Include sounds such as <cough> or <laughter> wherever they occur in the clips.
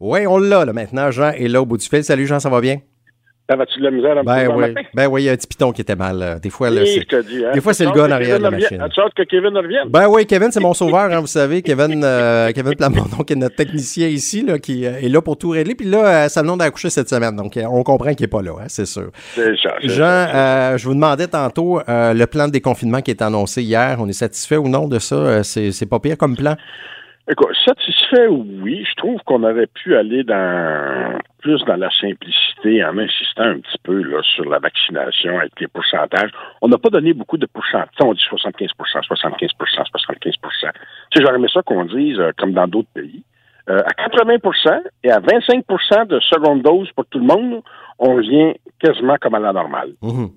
Oui, on l'a là, maintenant. Jean est là au bout du fil. Salut Jean, ça va bien? Ça va-tu de la misère un ben, oui. Ben oui, il y a un petit piton qui était mal. Des fois, là, c'est, hein. des fois, c'est le gars en arrière de la machine. As-tu hâte que Kevin revienne? Ben oui, Kevin, c'est mon sauveur, hein, vous savez. Kevin, euh, <laughs> Kevin Plamondon, qui est notre technicien ici, là, qui euh, est là pour tout régler. Puis là, euh, Salmon a accouché cette semaine. Donc, euh, on comprend qu'il n'est pas là, hein, c'est sûr. C'est ça. c'est Jean, euh, je vous demandais tantôt euh, le plan de déconfinement qui est annoncé hier. On est satisfait ou non de ça? Euh, C'est, c'est pas pire comme plan? Écoute, satisfait, oui. Je trouve qu'on aurait pu aller dans plus dans la simplicité en insistant un petit peu là, sur la vaccination avec les pourcentages. On n'a pas donné beaucoup de pourcentages. On dit 75 75 75% Tu sais, j'aurais aimé ça qu'on dise, euh, comme dans d'autres pays, euh, à 80% et à 25% de seconde dose pour tout le monde, on revient quasiment comme à la normale. Mhm.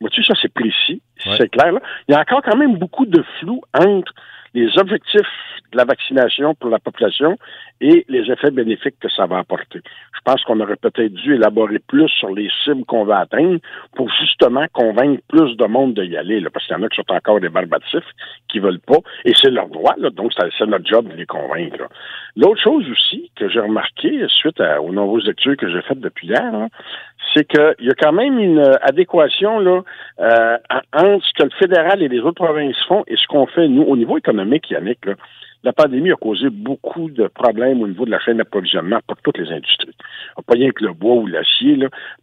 Vois-tu, ça, c'est précis, Ouais. c'est clair. Là. Il y a encore quand même beaucoup de flou entre les objectifs de la vaccination pour la population et les effets bénéfiques que ça va apporter. Je pense qu'on aurait peut-être dû élaborer plus sur les cibles qu'on va atteindre pour justement convaincre plus de monde de y aller, là, parce qu'il y en a qui sont encore des barbatifs, qui veulent pas, et c'est leur droit, là, donc c'est notre job de les convaincre. L'autre chose aussi que j'ai remarqué suite aux nombreuses lectures que j'ai faites depuis hier, c'est qu'il y a quand même une euh, adéquation là, euh, en- entre ce que le fédéral et les autres provinces font et ce qu'on fait, nous, au niveau économique, La pandémie a causé beaucoup de problèmes au niveau de la chaîne d'approvisionnement pour toutes les industries. Pas rien que le bois ou l'acier.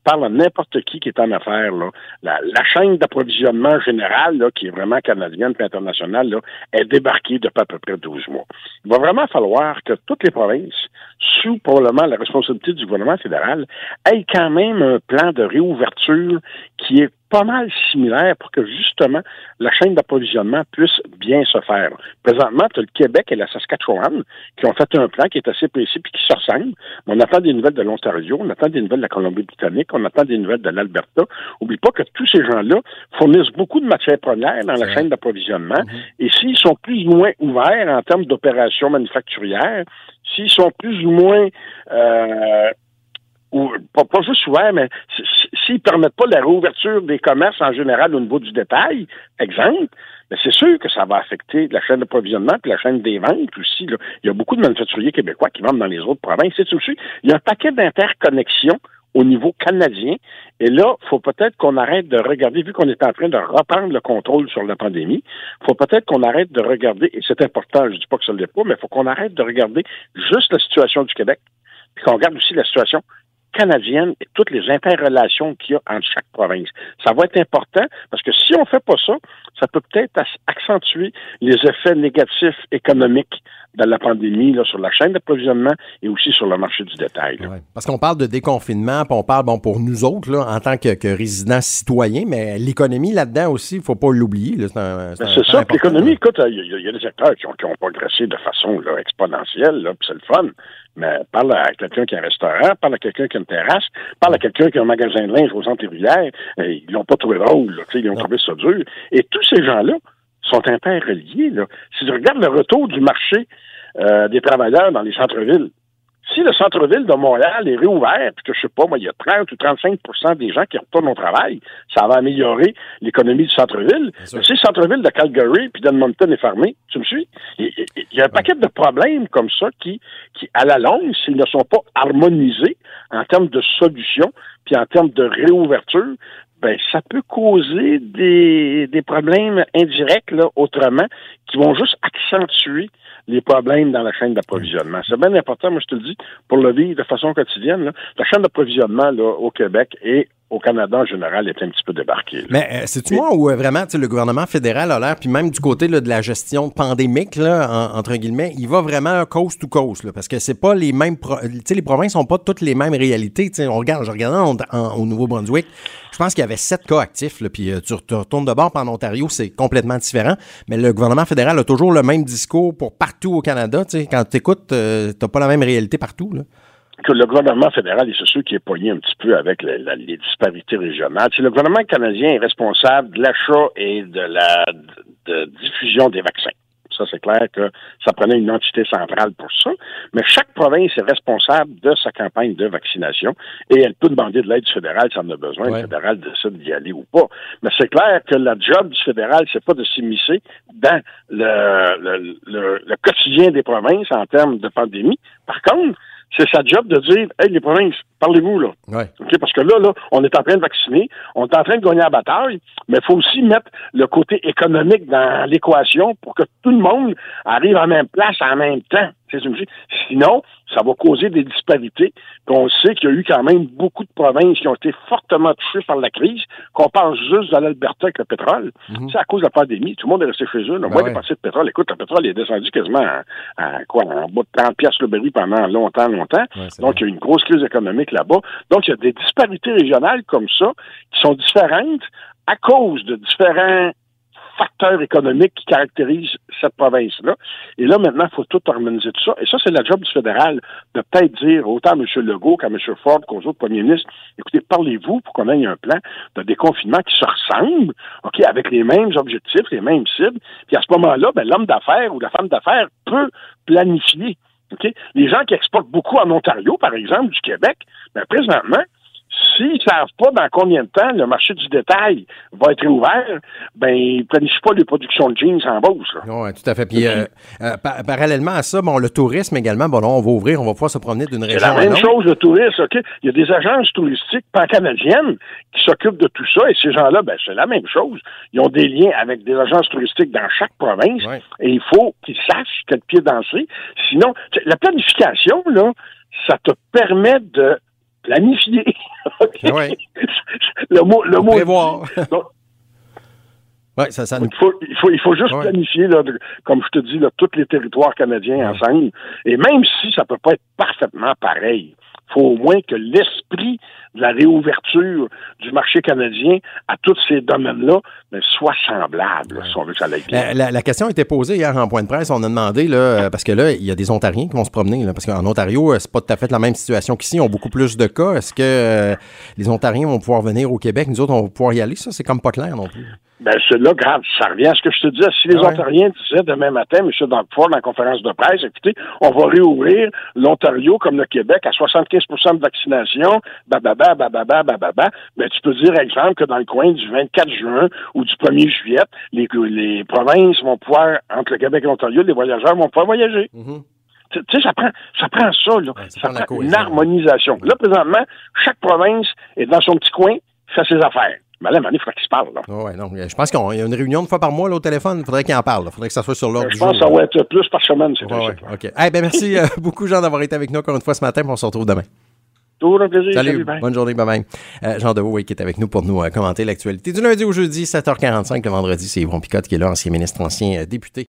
Parle à n'importe qui qui est en affaires. La, chaîne d'approvisionnement générale, qui est vraiment canadienne et internationale, est débarquée depuis à peu près 12 mois. Il va vraiment falloir que toutes les provinces, sous probablement la responsabilité du gouvernement fédéral, aient quand même un plan de réouverture qui est pas mal similaire pour que justement la chaîne d'approvisionnement puisse bien se faire. Présentement, tu as le Québec et la Saskatchewan qui ont fait un plan qui est assez précis et qui se ressemble. On attend des nouvelles de l'Ontario, on attend des nouvelles de la Colombie-Britannique, on attend des nouvelles de l'Alberta. Oublie pas que tous ces gens-là fournissent beaucoup de matières premières dans la chaîne d'approvisionnement. Et s'ils sont plus ou moins ouverts en termes d'opérations manufacturières, s'ils sont plus ou moins euh, ou pas, pas juste ouverts, mais s'ils permettent pas la réouverture des commerces en général au niveau du détail, exemple, mais c'est sûr que ça va affecter la chaîne d'approvisionnement puis la chaîne des ventes aussi. Il y a beaucoup de manufacturiers québécois qui vendent dans les autres provinces. C'est aussi, il y a un paquet d'interconnexions au niveau canadien. Et là, faut peut-être qu'on arrête de regarder, vu qu'on est en train de reprendre le contrôle sur la pandémie, faut peut-être qu'on arrête de regarder, et c'est important, je dis pas que ça ne l'est pas, mais faut qu'on arrête de regarder juste la situation du Québec, puis qu'on regarde aussi la situation canadienne et toutes les interrelations qu'il y a entre chaque province. Ça va être important parce que si on fait pas ça, ça peut peut-être accentuer les effets négatifs économiques de la pandémie là, sur la chaîne d'approvisionnement et aussi sur le marché du détail. Ouais. Parce qu'on parle de déconfinement, puis on parle, bon, pour nous autres, là, en tant que, que résidents citoyens, mais l'économie là-dedans aussi, il faut pas l'oublier. C'est Ben, ça. L'économie, écoute, il y, a- il y a des secteurs qui ont, qui ont progressé de façon là, exponentielle, là, puis c'est le fun. Mais parle à quelqu'un qui a un restaurant, parle à quelqu'un qui a une terrasse, parle à quelqu'un qui a un magasin de linge aux Antilles-Rivières, euh, ils l'ont pas trouvé drôle, là, tu sais, ils ont trouvé ça dur. Et tous ces gens-là sont interreliés. Là. Si tu regardes le retour du marché euh, des travailleurs dans les centres-villes, si le centre-ville de Montréal est réouvert, puis que je sais pas, moi, il y a 30 ou 35% des gens qui retournent au travail, ça va améliorer l'économie du centre-ville. Si le centre-ville de Calgary puis d'Edmonton est fermé, tu me suis? Il y a un paquet de problèmes comme ça qui, qui à la longue, s'ils ne sont pas harmonisés en termes de solutions, puis en termes de réouverture, ben ça peut causer des, des problèmes indirects là, autrement qui vont juste accentuer les problèmes dans la chaîne d'approvisionnement. C'est bien important, moi je te le dis, pour le vivre de façon quotidienne. La chaîne d'approvisionnement au Québec et au Canada en général est un petit peu débarquée. là. Mais euh, c'est-tu moi où euh, vraiment tu sais, le gouvernement fédéral a l'air, puis même du côté là, de la gestion pandémique, là, en- entre guillemets, il va vraiment coast to coast, là, parce que c'est pas les mêmes. pro- Tu sais, les provinces sont pas toutes les mêmes réalités. Tu sais, on regarde, je regardais en- en- au Nouveau-Brunswick, je pense qu'il y avait sept cas actifs, là, puis euh, tu retournes de bord, en Ontario, c'est complètement différent. Mais le gouvernement fédéral a toujours le même discours pour partout au Canada. Tu sais, quand tu écoutes, t'as pas la même réalité partout. Là. Que le gouvernement fédéral, et c'est sûr qui est pogné un petit peu avec la- la- les disparités régionales. C'est le gouvernement canadien est responsable de l'achat et de la de- diffusion des vaccins. Ça, c'est clair que ça prenait une entité centrale pour ça. Mais chaque province est responsable de sa campagne de vaccination et elle peut demander de l'aide du fédéral si elle en a besoin. Ouais. Le fédéral décide d'y aller ou pas. Mais c'est clair que la job du fédéral, c'est pas de s'immiscer dans le, le, le, le quotidien des provinces en termes de pandémie. Par contre, c'est sa job de dire Hey, les provinces, parlez-vous, là. Ouais. Parce que là, là, on est en train de vacciner, on est en train de gagner la bataille, mais il faut aussi mettre le côté économique dans l'équation pour que tout le monde arrive en même place en même temps. Sinon, ça va causer des disparités. Puis on sait qu'il y a eu quand même beaucoup de provinces qui ont été fortement touchées par la crise, qu'on parle juste de l'Alberta avec le pétrole. Mhm. C'est à cause de la pandémie. Tout le monde est resté chez eux. Là. Ben Moi, ouais. dépensé de pétrole. Écoute, le pétrole est descendu quasiment à, à quoi, en bas de 30 piastres le baril pendant longtemps, longtemps. Ouais, Donc, il y a eu une grosse crise économique là-bas. Donc, il y a des disparités régionales comme ça qui sont différentes à cause de différents facteurs économiques qui caractérisent cette province-là. Et là, maintenant, il faut tout harmoniser tout ça. Et ça, c'est la job du fédéral de peut-être dire autant à M. Legault qu'à M. Ford qu'aux autres premiers ministres, écoutez, parlez-vous pour qu'on ait un plan de déconfinement qui se ressemble, OK, avec les mêmes objectifs, les mêmes cibles. Puis à ce moment-là, ben, l'homme d'affaires ou la femme d'affaires peut planifier. OK? Les gens qui exportent beaucoup en Ontario, par exemple, du Québec, ben, présentement, s'ils ne savent pas dans combien de temps le marché du détail va être ouvert, ben, ils planifient pas les productions de jeans en là. Oui, tout à fait. Puis, euh, euh, pa- parallèlement à ça, bon, le tourisme également, bon, là, on va ouvrir, on va pouvoir se promener d'une C'est région la à même l'autre. chose, le tourisme, OK? Il y a des agences touristiques pan-canadiennes qui s'occupent de tout ça, et ces gens-là, ben, c'est la même chose. Ils ont des liens avec des agences touristiques dans chaque province, Ouais. et il faut qu'ils sachent quel pied danser. Sinon, la planification, là, ça te permet de planifier. <laughs> OK? Ouais. le mot, le mot. Prévoir. Donc, <laughs> Oui, ça, ça nous... il faut, il faut, il faut juste Ouais. planifier, là, de- comme je te dis, là, tous les territoires canadiens ensemble. Et même si ça peut pas être parfaitement pareil, il faut au moins que l'esprit de la réouverture du marché canadien à tous ces domaines-là ben, soit semblable, si on veut que ça aille bien. La, la- la question a été posée hier en point de presse. On a demandé, là, euh, parce que là, il y a des Ontariens qui vont se promener, là, parce qu'en Ontario, euh, c'est pas tout à fait la même situation qu'ici. Ils ont beaucoup plus de cas. Est-ce que euh, les Ontariens vont pouvoir venir au Québec? Nous autres, on va pouvoir y aller? Ça, c'est comme pas clair non plus. Ben, là, grave, ça revient à ce que je te disais. Si les Ah ouais. Ontariens disaient demain matin, M. Danford, dans la conférence de presse, écoutez, on va réouvrir l'Ontario comme le Québec à 75 de vaccination, bababa, bababa, bababa, ben, tu peux dire, exemple, que dans le coin du 24 juin ou du 1er juillet, les, les provinces vont pouvoir, entre le Québec et l'Ontario, les voyageurs vont pouvoir voyager. Tu tu sais, ça prend, ça prend ça, là. Ouais, ça ça prend une harmonisation. Là, présentement, chaque province est dans son petit coin, fait ses affaires. Mais là, à un moment donné, il faudrait qu'ils se parlent, là. Ah ouais, non. Je pense qu'il y a une réunion une fois par mois là, au téléphone. Il faudrait qu'il en parle. Il faudrait que ça soit sur l'ordre Je du pense que ça va être plus par semaine, c'est ouais. OK. Eh ben, merci euh, <laughs> beaucoup, Jean, d'avoir été avec nous encore une fois ce matin. On se retrouve demain. Un plaisir. Salut, bonne journée, bye bye. Euh, Jean Deveau, oui, qui est avec nous pour nous euh, commenter l'actualité du lundi au jeudi, 7h45. Le vendredi, c'est Yvon Picotte qui est là, ancien ministre, ancien député.